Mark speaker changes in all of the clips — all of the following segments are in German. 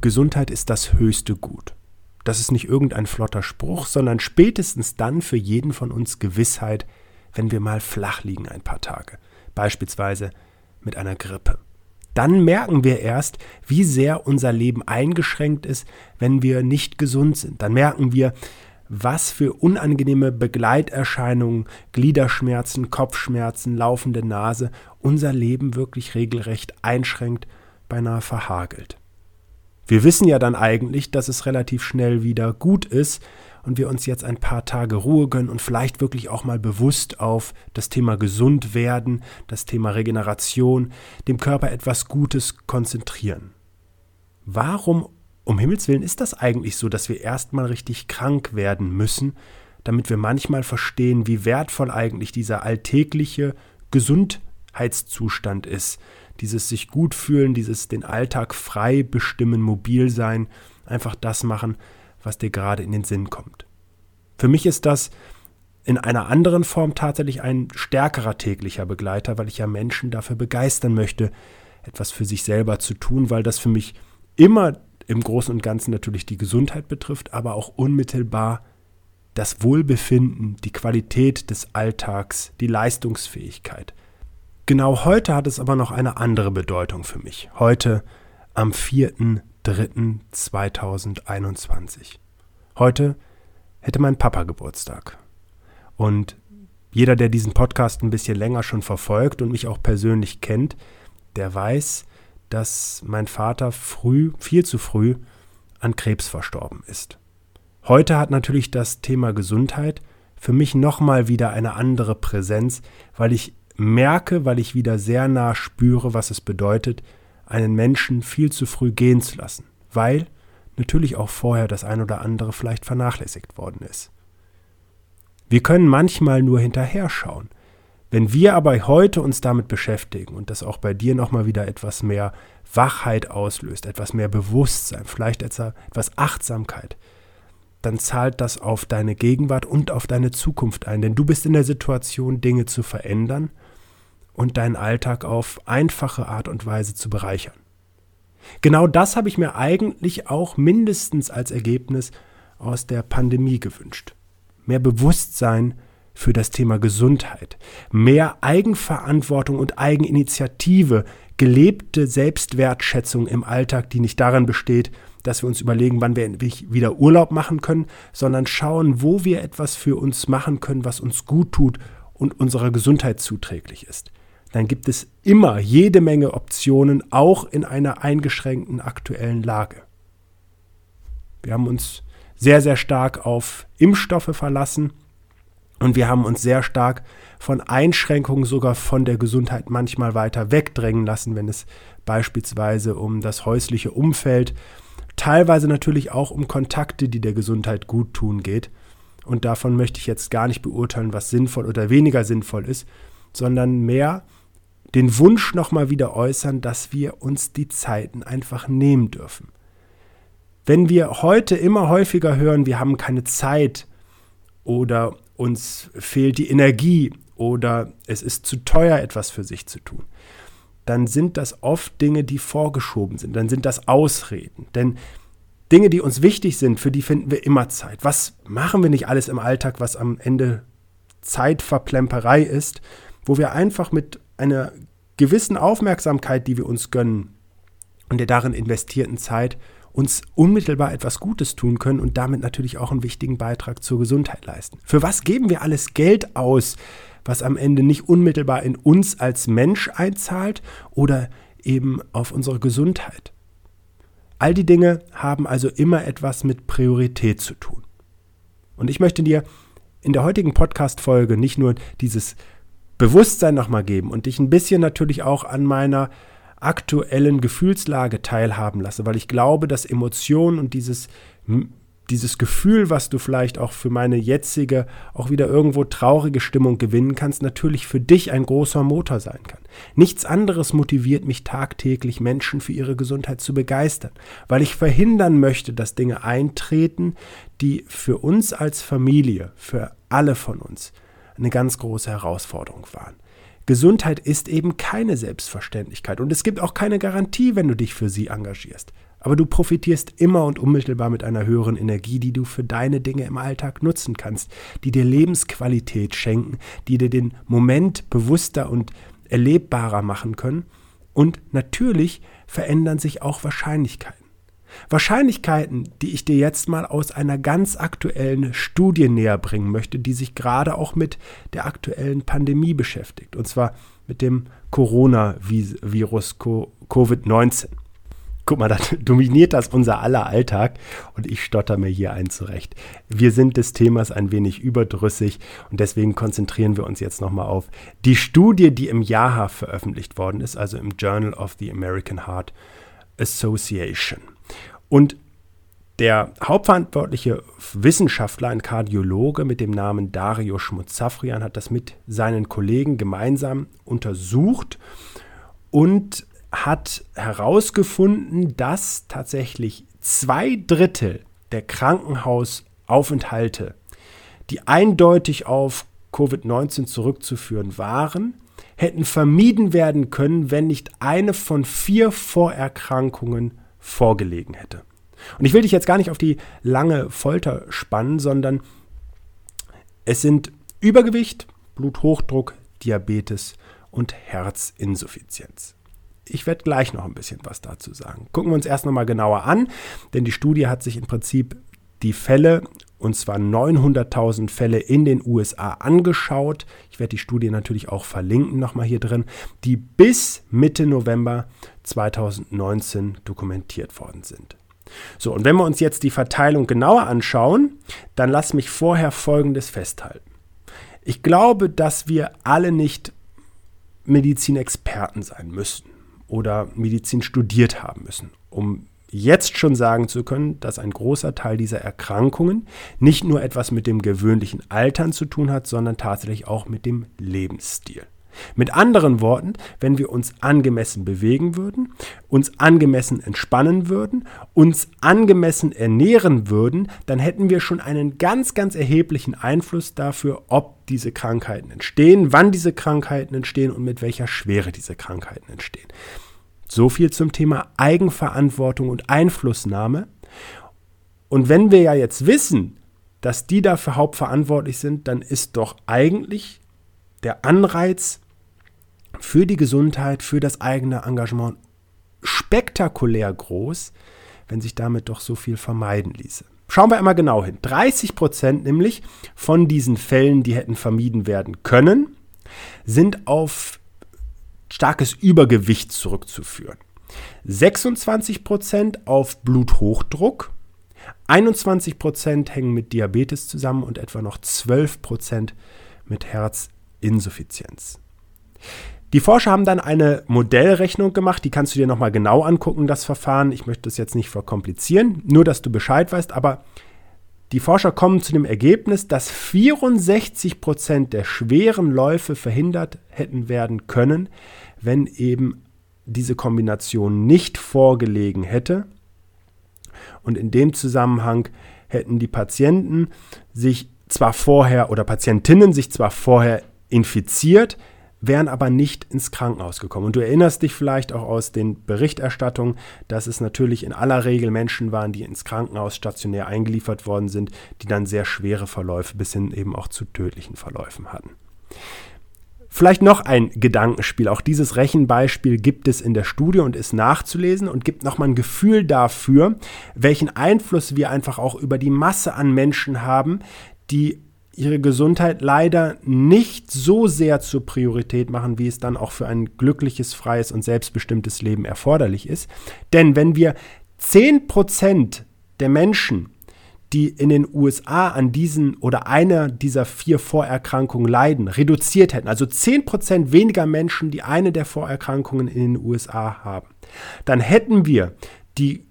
Speaker 1: Gesundheit ist das höchste Gut. Das ist nicht irgendein flotter Spruch, sondern spätestens dann für jeden von uns Gewissheit, wenn wir mal flach liegen ein paar Tage, beispielsweise mit einer Grippe. Dann merken wir erst, wie sehr unser Leben eingeschränkt ist, wenn wir nicht gesund sind. Dann merken wir, was für unangenehme Begleiterscheinungen, Gliederschmerzen, Kopfschmerzen, laufende Nase unser Leben wirklich regelrecht einschränkt, beinahe verhagelt. Wir wissen ja dann eigentlich, dass es relativ schnell wieder gut ist und wir uns jetzt ein paar Tage Ruhe gönnen und vielleicht wirklich auch mal bewusst auf das Thema gesund werden, das Thema Regeneration, dem Körper etwas Gutes konzentrieren. Warum um Himmels willen ist das eigentlich so, dass wir erstmal richtig krank werden müssen, damit wir manchmal verstehen, wie wertvoll eigentlich dieser alltägliche Gesundheitszustand ist, dieses sich gut fühlen, dieses den Alltag frei bestimmen, mobil sein, einfach das machen, was dir gerade in den Sinn kommt. Für mich ist das in einer anderen Form tatsächlich ein stärkerer täglicher Begleiter, weil ich ja Menschen dafür begeistern möchte, etwas für sich selber zu tun, weil das für mich immer im Großen und Ganzen natürlich die Gesundheit betrifft, aber auch unmittelbar das Wohlbefinden, die Qualität des Alltags, die Leistungsfähigkeit. Genau heute hat es aber noch eine andere Bedeutung für mich. Heute am 4.3.2021. Heute hätte mein Papa Geburtstag. Und jeder, der diesen Podcast ein bisschen länger schon verfolgt und mich auch persönlich kennt, der weiß, dass mein Vater früh, viel zu früh, an Krebs verstorben ist. Heute hat natürlich das Thema Gesundheit für mich nochmal wieder eine andere Präsenz, weil ich merke, weil ich wieder sehr nah spüre, was es bedeutet, einen Menschen viel zu früh gehen zu lassen, weil natürlich auch vorher das ein oder andere vielleicht vernachlässigt worden ist. Wir können manchmal nur hinterher schauen. Wenn wir aber heute uns damit beschäftigen und das auch bei dir nochmal wieder etwas mehr Wachheit auslöst, etwas mehr Bewusstsein, vielleicht etwas Achtsamkeit, dann zahlt das auf deine Gegenwart und auf deine Zukunft ein. Denn du bist in der Situation, Dinge zu verändern und deinen Alltag auf einfache Art und Weise zu bereichern. Genau das habe ich mir eigentlich auch mindestens als Ergebnis aus der Pandemie gewünscht. Mehr Bewusstsein für das Thema Gesundheit, mehr Eigenverantwortung und Eigeninitiative, gelebte Selbstwertschätzung im Alltag, die nicht daran besteht, dass wir uns überlegen, wann wir wieder Urlaub machen können, sondern schauen, wo wir etwas für uns machen können, was uns gut tut und unserer Gesundheit zuträglich ist dann gibt es immer jede Menge Optionen, auch in einer eingeschränkten aktuellen Lage. Wir haben uns sehr, sehr stark auf Impfstoffe verlassen und wir haben uns sehr stark von Einschränkungen sogar von der Gesundheit manchmal weiter wegdrängen lassen, wenn es beispielsweise um das häusliche Umfeld, teilweise natürlich auch um Kontakte, die der Gesundheit gut tun geht. Und davon möchte ich jetzt gar nicht beurteilen, was sinnvoll oder weniger sinnvoll ist, sondern mehr den Wunsch nochmal wieder äußern, dass wir uns die Zeiten einfach nehmen dürfen. Wenn wir heute immer häufiger hören, wir haben keine Zeit oder uns fehlt die Energie oder es ist zu teuer, etwas für sich zu tun, dann sind das oft Dinge, die vorgeschoben sind, dann sind das Ausreden. Denn Dinge, die uns wichtig sind, für die finden wir immer Zeit. Was machen wir nicht alles im Alltag, was am Ende Zeitverplemperei ist, wo wir einfach mit einer gewissen Aufmerksamkeit, die wir uns gönnen und der darin investierten Zeit, uns unmittelbar etwas Gutes tun können und damit natürlich auch einen wichtigen Beitrag zur Gesundheit leisten. Für was geben wir alles Geld aus, was am Ende nicht unmittelbar in uns als Mensch einzahlt oder eben auf unsere Gesundheit? All die Dinge haben also immer etwas mit Priorität zu tun. Und ich möchte dir in der heutigen Podcast-Folge nicht nur dieses Bewusstsein nochmal geben und dich ein bisschen natürlich auch an meiner aktuellen Gefühlslage teilhaben lasse, weil ich glaube, dass Emotionen und dieses dieses Gefühl, was du vielleicht auch für meine jetzige, auch wieder irgendwo traurige Stimmung gewinnen kannst, natürlich für dich ein großer Motor sein kann. Nichts anderes motiviert mich tagtäglich, Menschen für ihre Gesundheit zu begeistern, weil ich verhindern möchte, dass Dinge eintreten, die für uns als Familie, für alle von uns, eine ganz große Herausforderung waren. Gesundheit ist eben keine Selbstverständlichkeit und es gibt auch keine Garantie, wenn du dich für sie engagierst. Aber du profitierst immer und unmittelbar mit einer höheren Energie, die du für deine Dinge im Alltag nutzen kannst, die dir Lebensqualität schenken, die dir den Moment bewusster und erlebbarer machen können. Und natürlich verändern sich auch Wahrscheinlichkeiten. Wahrscheinlichkeiten, die ich dir jetzt mal aus einer ganz aktuellen Studie näher bringen möchte, die sich gerade auch mit der aktuellen Pandemie beschäftigt, und zwar mit dem Coronavirus Covid-19. Guck mal, da dominiert das unser aller Alltag und ich stotter mir hier ein zurecht. Wir sind des Themas ein wenig überdrüssig und deswegen konzentrieren wir uns jetzt nochmal auf die Studie, die im JAHA veröffentlicht worden ist, also im Journal of the American Heart Association. Und der hauptverantwortliche Wissenschaftler, ein Kardiologe mit dem Namen Dario Schmutzafrian, hat das mit seinen Kollegen gemeinsam untersucht und hat herausgefunden, dass tatsächlich zwei Drittel der Krankenhausaufenthalte, die eindeutig auf Covid-19 zurückzuführen waren, hätten vermieden werden können, wenn nicht eine von vier Vorerkrankungen vorgelegen hätte. Und ich will dich jetzt gar nicht auf die lange Folter spannen, sondern es sind Übergewicht, Bluthochdruck, Diabetes und Herzinsuffizienz. Ich werde gleich noch ein bisschen was dazu sagen. Gucken wir uns erst nochmal genauer an, denn die Studie hat sich im Prinzip die Fälle, und zwar 900.000 Fälle in den USA angeschaut. Ich werde die Studie natürlich auch verlinken nochmal hier drin, die bis Mitte November 2019 dokumentiert worden sind. So, und wenn wir uns jetzt die Verteilung genauer anschauen, dann lass mich vorher Folgendes festhalten. Ich glaube, dass wir alle nicht Medizinexperten sein müssen oder Medizin studiert haben müssen, um jetzt schon sagen zu können, dass ein großer Teil dieser Erkrankungen nicht nur etwas mit dem gewöhnlichen Altern zu tun hat, sondern tatsächlich auch mit dem Lebensstil. Mit anderen Worten, wenn wir uns angemessen bewegen würden, uns angemessen entspannen würden, uns angemessen ernähren würden, dann hätten wir schon einen ganz, ganz erheblichen Einfluss dafür, ob diese Krankheiten entstehen, wann diese Krankheiten entstehen und mit welcher Schwere diese Krankheiten entstehen. So viel zum Thema Eigenverantwortung und Einflussnahme. Und wenn wir ja jetzt wissen, dass die dafür hauptverantwortlich sind, dann ist doch eigentlich der Anreiz für die Gesundheit, für das eigene Engagement spektakulär groß, wenn sich damit doch so viel vermeiden ließe. Schauen wir einmal genau hin. 30 Prozent nämlich von diesen Fällen, die hätten vermieden werden können, sind auf starkes Übergewicht zurückzuführen. 26 Prozent auf Bluthochdruck, 21 Prozent hängen mit Diabetes zusammen und etwa noch 12 Prozent mit Herzinsuffizienz. Die Forscher haben dann eine Modellrechnung gemacht, die kannst du dir nochmal genau angucken, das Verfahren. Ich möchte das jetzt nicht verkomplizieren, nur dass du Bescheid weißt, aber die Forscher kommen zu dem Ergebnis, dass 64 Prozent der schweren Läufe verhindert hätten werden können, wenn eben diese Kombination nicht vorgelegen hätte. Und in dem Zusammenhang hätten die Patienten sich zwar vorher oder Patientinnen sich zwar vorher infiziert, wären aber nicht ins Krankenhaus gekommen. Und du erinnerst dich vielleicht auch aus den Berichterstattungen, dass es natürlich in aller Regel Menschen waren, die ins Krankenhaus stationär eingeliefert worden sind, die dann sehr schwere Verläufe bis hin eben auch zu tödlichen Verläufen hatten. Vielleicht noch ein Gedankenspiel. Auch dieses Rechenbeispiel gibt es in der Studie und ist nachzulesen und gibt nochmal ein Gefühl dafür, welchen Einfluss wir einfach auch über die Masse an Menschen haben, die ihre Gesundheit leider nicht so sehr zur Priorität machen, wie es dann auch für ein glückliches, freies und selbstbestimmtes Leben erforderlich ist. Denn wenn wir 10% der Menschen, die in den USA an diesen oder einer dieser vier Vorerkrankungen leiden, reduziert hätten, also 10% weniger Menschen, die eine der Vorerkrankungen in den USA haben, dann hätten wir die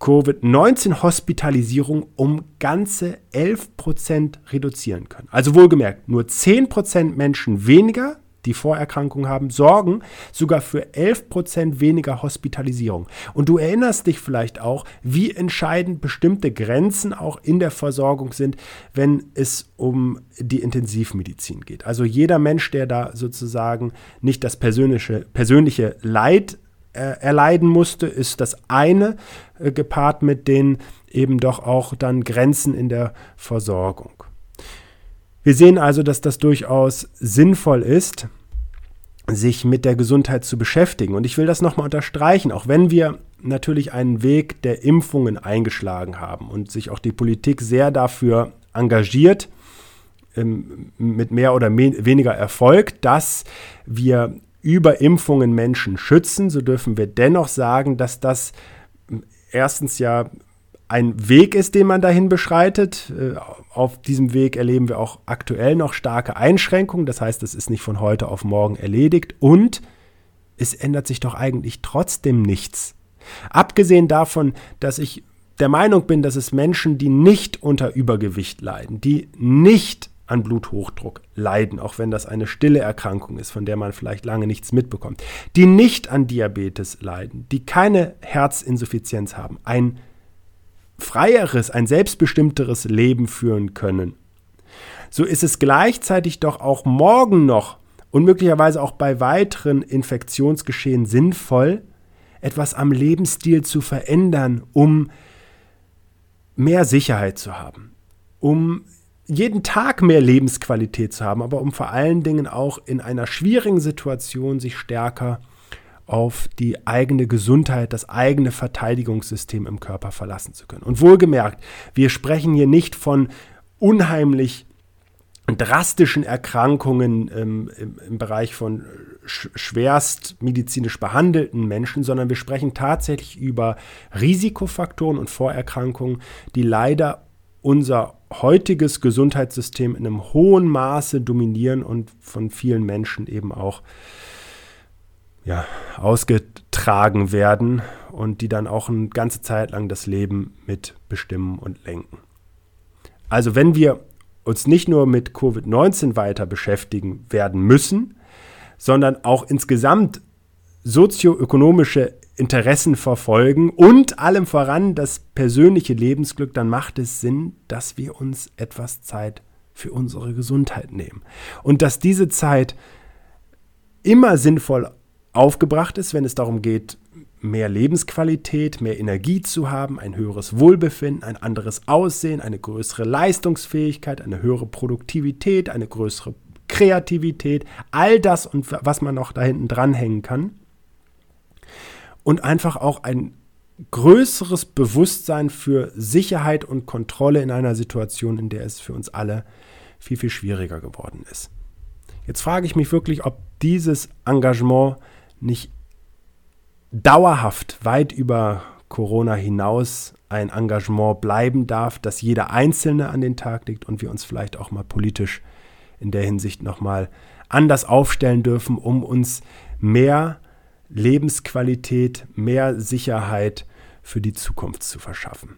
Speaker 1: Covid-19-Hospitalisierung um ganze 11% reduzieren können. Also wohlgemerkt, nur 10% Menschen weniger die Vorerkrankung haben, sorgen sogar für 11% weniger Hospitalisierung. Und du erinnerst dich vielleicht auch, wie entscheidend bestimmte Grenzen auch in der Versorgung sind, wenn es um die Intensivmedizin geht. Also jeder Mensch, der da sozusagen nicht das persönliche, persönliche Leid erleiden musste, ist das eine, äh, gepaart mit den eben doch auch dann Grenzen in der Versorgung. Wir sehen also, dass das durchaus sinnvoll ist, sich mit der Gesundheit zu beschäftigen. Und ich will das nochmal unterstreichen, auch wenn wir natürlich einen Weg der Impfungen eingeschlagen haben und sich auch die Politik sehr dafür engagiert, ähm, mit mehr oder weniger Erfolg, dass wir über Impfungen Menschen schützen, so dürfen wir dennoch sagen, dass das erstens ja ein Weg ist, den man dahin beschreitet. Äh, auf diesem Weg erleben wir auch aktuell noch starke Einschränkungen. Das heißt, es ist nicht von heute auf morgen erledigt und es ändert sich doch eigentlich trotzdem nichts. Abgesehen davon, dass ich der Meinung bin, dass es Menschen, die nicht unter Übergewicht leiden, die nicht an Bluthochdruck leiden, auch wenn das eine stille Erkrankung ist, von der man vielleicht lange nichts mitbekommt, die nicht an Diabetes leiden, die keine Herzinsuffizienz haben, ein freieres, ein selbstbestimmteres Leben führen können. So ist es gleichzeitig doch auch morgen noch und möglicherweise auch bei weiteren Infektionsgeschehen sinnvoll, etwas am Lebensstil zu verändern, um mehr Sicherheit zu haben, um jeden Tag mehr Lebensqualität zu haben, aber um vor allen Dingen auch in einer schwierigen Situation sich stärker auf die eigene Gesundheit, das eigene Verteidigungssystem im Körper verlassen zu können. Und wohlgemerkt, wir sprechen hier nicht von unheimlich drastischen Erkrankungen ähm, im, im, Bereich von sch schwerst medizinisch behandelten Menschen, sondern wir sprechen tatsächlich über Risikofaktoren und Vorerkrankungen, die leider unser heutiges Gesundheitssystem in einem hohen Maße dominieren und von vielen Menschen eben auch ja, ausgetragen werden und die dann auch eine ganze Zeit lang das Leben mitbestimmen und lenken. Also wenn wir uns nicht nur mit Covid-19 weiter beschäftigen werden müssen, sondern auch insgesamt sozioökonomische Interessen verfolgen und allem voran das persönliche Lebensglück, dann macht es Sinn, dass wir uns etwas Zeit für unsere Gesundheit nehmen. Und dass diese Zeit immer sinnvoll aufgebracht ist, wenn es darum geht, mehr Lebensqualität, mehr Energie zu haben, ein höheres Wohlbefinden, ein anderes Aussehen, eine größere Leistungsfähigkeit, eine höhere Produktivität, eine größere Kreativität, all das und was man noch da hinten dranhängen kann. Und einfach auch ein größeres Bewusstsein für Sicherheit und Kontrolle in einer Situation, in der es für uns alle viel, viel schwieriger geworden ist. Jetzt frage ich mich wirklich, ob dieses Engagement nicht dauerhaft weit über Corona hinaus ein Engagement bleiben darf, das jeder Einzelne an den Tag legt und wir uns vielleicht auch mal politisch in der Hinsicht nochmal anders aufstellen dürfen, um uns mehr Lebensqualität, mehr Sicherheit für die Zukunft zu verschaffen.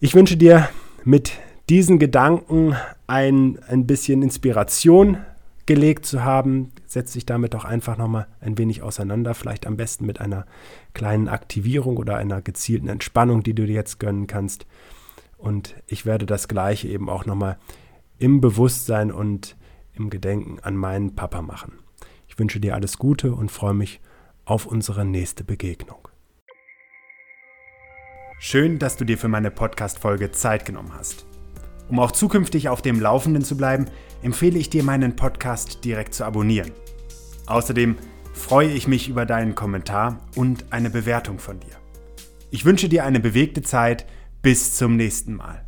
Speaker 1: Ich wünsche dir mit diesen Gedanken ein, ein bisschen Inspiration gelegt zu haben, setzt sich damit auch einfach nochmal ein wenig auseinander, vielleicht am besten mit einer kleinen Aktivierung oder einer gezielten Entspannung, die du dir jetzt gönnen kannst. Und ich werde das gleiche eben auch nochmal im Bewusstsein und im Gedenken an meinen Papa machen. Ich wünsche dir alles Gute und freue mich auf unsere nächste Begegnung.
Speaker 2: Schön, dass du dir für meine Podcast-Folge Zeit genommen hast. Um auch zukünftig auf dem Laufenden zu bleiben, empfehle ich dir meinen Podcast direkt zu abonnieren. Außerdem freue ich mich über deinen Kommentar und eine Bewertung von dir. Ich wünsche dir eine bewegte Zeit. Bis zum nächsten Mal.